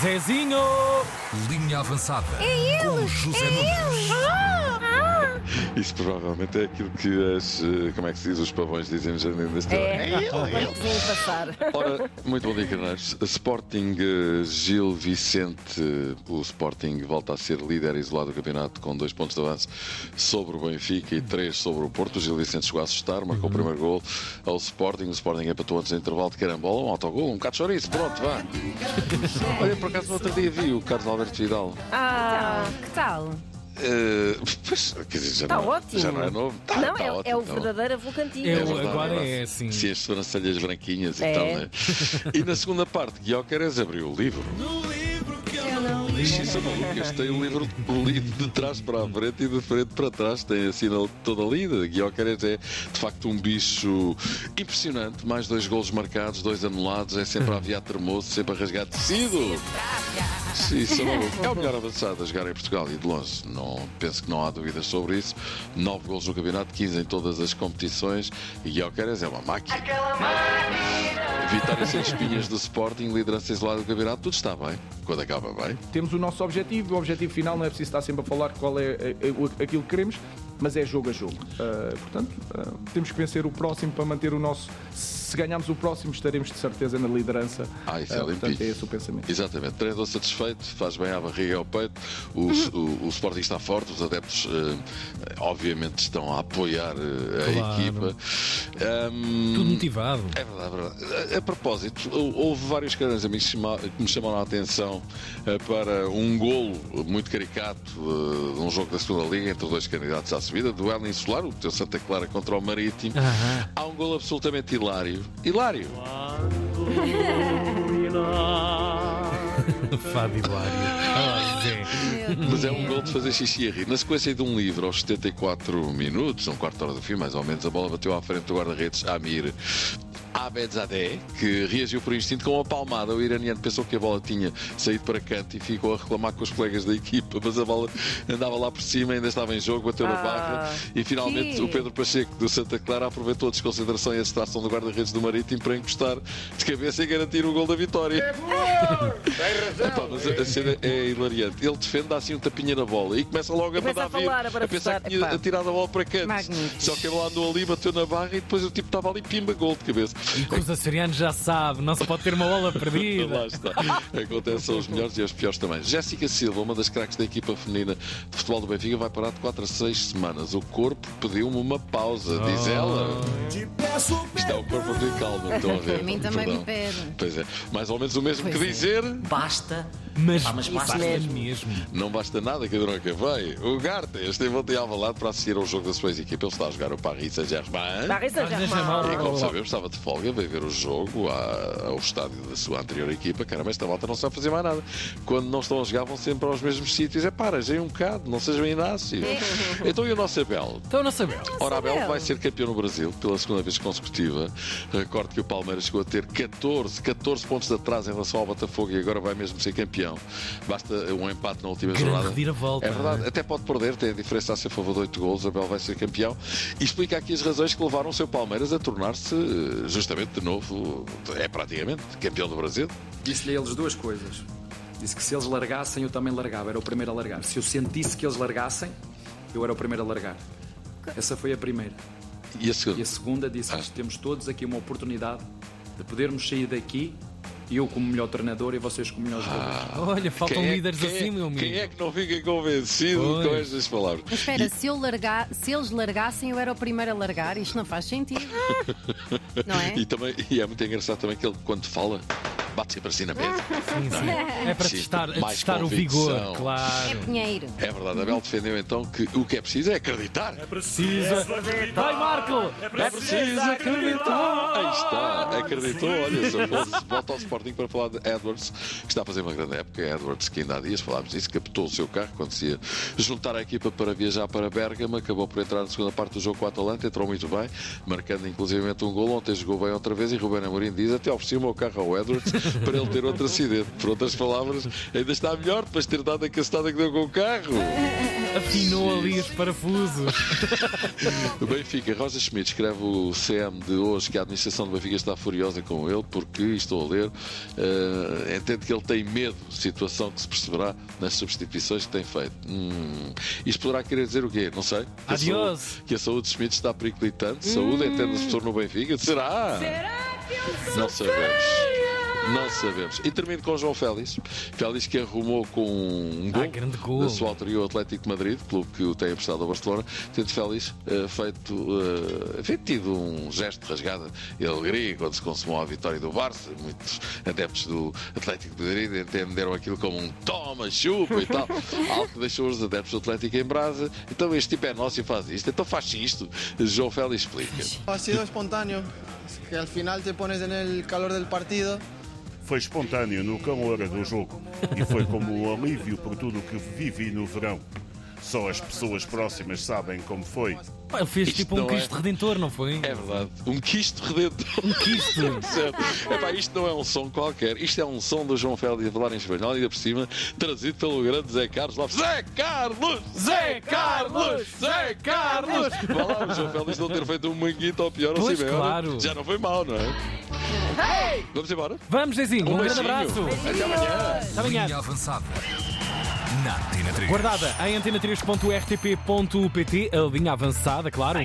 Zezinho! Linha avançada. É Com ele! José É Nunes. ele! Ah. Isso provavelmente é aquilo que as. eh, Como é que se diz? Os pavões dizem no Jardim da Estrela. É, quando vim passar. Ora, muito bom dia, carneiros. Sporting eh, Gil Vicente. O Sporting volta a ser líder isolado do campeonato com dois pontos de avanço sobre o Benfica e três sobre o Porto. O Gil Vicente chegou a assustar, marcou o primeiro gol ao Sporting. O Sporting empatou antes do intervalo de carambola, um autogol, um bocado de chouriço. Pronto, vá. Olha, por acaso no outro dia vi o Carlos Alberto Vidal. Ah, que tal? Eh, pois, quer dizer, já, Está não, ótimo. já não é novo. Tá, não, tá é, ótimo, é o tá verdadeiro avô cantinho. É verdade, agora verdade. é assim. Sim, as sobrancelhas branquinhas e É. tal, né? E na segunda parte, Guiocares abriu o livro. Eu não li. Isso é maluco. Este tem o livro lido de trás para a frente e de frente para trás. Tem assim toda lida. Guiocares é de facto um bicho impressionante. Mais dois golos marcados, dois anulados. É sempre a aviar termoço, sempre a rasgar tecido. Sim, Isso é maluco. É o melhor avançado a jogar em Portugal e de longe. Não, penso que não há dúvidas sobre isso. Nove golos no campeonato, 15 em todas as competições. E Guiocares é uma máquina. Vitória sem espinhas do Sporting, liderança isolada do campeonato, tudo está bem. Quando acaba bem. Temos o nosso objetivo, o objetivo final não é preciso estar sempre a falar qual é eh, o- aquilo que queremos, mas é jogo a jogo. Ah, portanto, ah, temos que vencer o próximo para manter o nosso. Se ganharmos o próximo, estaremos de certeza na liderança. Ah, isso é Ah, portanto, é esse o pensamento. Exatamente, treinador satisfeito, faz bem à barriga e ao peito. O, o, o Sporting está forte, os adeptos, eh, obviamente, estão a apoiar a Claro. equipa. Ahm, Tudo motivado. É verdade, é verdade. A, a propósito, houve vários caras amigos que me chamaram a atenção eh, para um golo muito caricato eh, num jogo da segunda Liga entre dois candidatos à subida, duelo insular, o teu Santa Clara contra o Marítimo. Há um golo absolutamente hilário. Hilário! Fábio Hilário. Ah. Mas é um gol de fazer xixi a rir. Na sequência de um livro, aos 74 minutos, um quarto de hora do fim, mais ou menos, a bola bateu à frente do guarda-redes Amir Abedzadeh, que reagiu por instinto com uma palmada. O iraniano pensou que a bola tinha saído para canto e ficou a reclamar com os colegas da equipa, mas a bola andava lá por cima, ainda estava em jogo, bateu na Ah, barra e finalmente que- o Pedro Pacheco do Santa Clara aproveitou a desconsideração e a distração do guarda-redes do Marítimo para encostar de cabeça e garantir o gol da vitória. Epá, mas a, a cena é hilariante. Ele defende, dá assim um tapinha na bola e começa logo a começa mandar a falar, vir, a pensar que tinha epá. atirado a bola para canto. Magnífico. Só que ele lá andou ali, bateu na barra e depois o tipo estava ali, pimba, gol de cabeça. E que os açorianos já sabem, não se pode ter uma bola perdida. Lá está. Acontece aos melhores e aos piores também. Jéssica Silva, uma das craques da equipa feminina de futebol do Benfica, vai parar de 4 a 6 semanas. O corpo pediu-me uma pausa, diz ela. Isto é o corpo a pedir calma, estão a ver. A mim também Perdão. me pede. Pois é, mais ou menos o mesmo Pois que é. dizer. Basta. Mas, Ah, mas basta mesmo. mesmo. Não basta nada que a Dronca vai. O Garta esteve ontem ao lado para assistir ao jogo da sua equipa. Ele está a jogar o Paris Saint-Germain. Paris Paris Saint-Germain. E como sabemos, estava de folga, veio ver o jogo à- ao estádio da sua anterior equipa. Caramba, esta volta não sabe fazer mais nada. Quando não estão a jogar, vão sempre aos mesmos sítios. É para, já um bocado, não sejam Inácio. então e o nosso Abel? Então não sabemos. Ora, Abel Abel. vai ser campeão no Brasil pela segunda vez consecutiva. Recorde que o Palmeiras chegou a ter 14, 14 pontos de atraso em relação ao Botafogo e agora vai mesmo ser campeão. Basta um empate na última Grande jornada. reviravolta, É verdade, é? até pode perder, tem a diferença a ser favor de 8 golos. Abel vai ser campeão e explica aqui as razões que levaram o seu Palmeiras a tornar-se eh, justamente de novo, é praticamente campeão do Brasil. Disse-lhe a eles duas coisas. Disse que se eles largassem, eu também largava. Era o primeiro a largar. Se eu sentisse que eles largassem, eu era o primeiro a largar. Essa foi a primeira. E a segunda? E a segunda disse-lhes: temos todos aqui uma oportunidade de podermos sair daqui, eu como melhor treinador e vocês como melhores jogadores. Olha, faltam Quem é- líderes quem é- assim, meu amigo. Quem é que não fica convencido Pois. com estas palavras? Mas espera, se, eu largar, se eles largassem, eu era o primeiro a largar. Isto não faz sentido. Não é? E, também, e é muito engraçado também que ele, quando fala, bate sempre assim na mesa. Sim, sim. É para Sim, testar, mais testar o vigor, É claro. Pinheiro. É verdade, Abel defendeu então que o que é preciso é acreditar. Precisa. Vai, Marco! É preciso acreditar! Aí está, acreditou. Olha, se fosse, volta ao Sporting para falar de Edwards, que está a fazer uma grande época. Edwards, que ainda há dias falámos disso, captou o seu carro quando se ia juntar à equipa para viajar para Bergamo. Acabou por entrar na segunda parte do jogo com o Atalanta, entrou muito bem, marcando inclusivamente um gol. Ontem jogou bem outra vez e Ruben Amorim diz: Até ofereci o meu carro ao Edwards para ele ter outro acidente. Por outras palavras, ainda está melhor depois de ter dado a cacetada que deu com o carro. Afinou ali os parafusos. O Benfica, Rosa Schmidt escreve o CM de hoje que a administração do Benfica está furiosa com ele porque, estou a ler, eh, entende que ele tem medo, situação que se perceberá nas substituições que tem feito. Hum, isto poderá querer dizer o quê? Não sei. Que a Adiós. saúde, que a saúde de Schmidt está periclitante. Saúde, entende-se pessoa no Benfica? Será? Não sabemos. Não sabemos. E termino com João Félix. Félix que arrumou com um gol, Ah, grande gol. da sua autoria o Atlético de Madrid, clube que o tem emprestado ao Barcelona, tendo Félix eh, feito, eh, enfim, tido um gesto de rasgada e alegria quando se consumou a vitória do Barça. Muitos adeptos do Atlético de Madrid entenderam aquilo como um toma, chupa e tal. Algo que deixou os adeptos do Atlético em brasa. Então este tipo é nosso e faz isto. Então faz isto. João Félix explica. Ha sido espontáneo, que al final te pones en el calor del partido Foi espontâneo no calor do jogo e foi como um alívio por tudo o que vivi no verão. Só as pessoas próximas sabem como foi. Pá, Ele fez Isto tipo um é- Cristo Redentor, não foi? É verdade. Um quisto redentor. Um quisto. certo. Epá, isto não é um som qualquer. Isto é um som do João Félix a falar em espanhol e ainda por cima trazido pelo grande Zé Carlos Lopes. Zé Carlos! Zé Carlos! Zé Carlos! Vá lá, o João Félix não ter feito um manguito ou pior ao Pois, Simeone. claro. Já não foi mal, não é? Vamos embora? Vamos, Zezinho, um, grande beijinho. abraço. Até amanhã. Até amanhã. Linha avançada. Na Antena 3. Guardada em antena3.rtp.pt, a linha avançada, claro.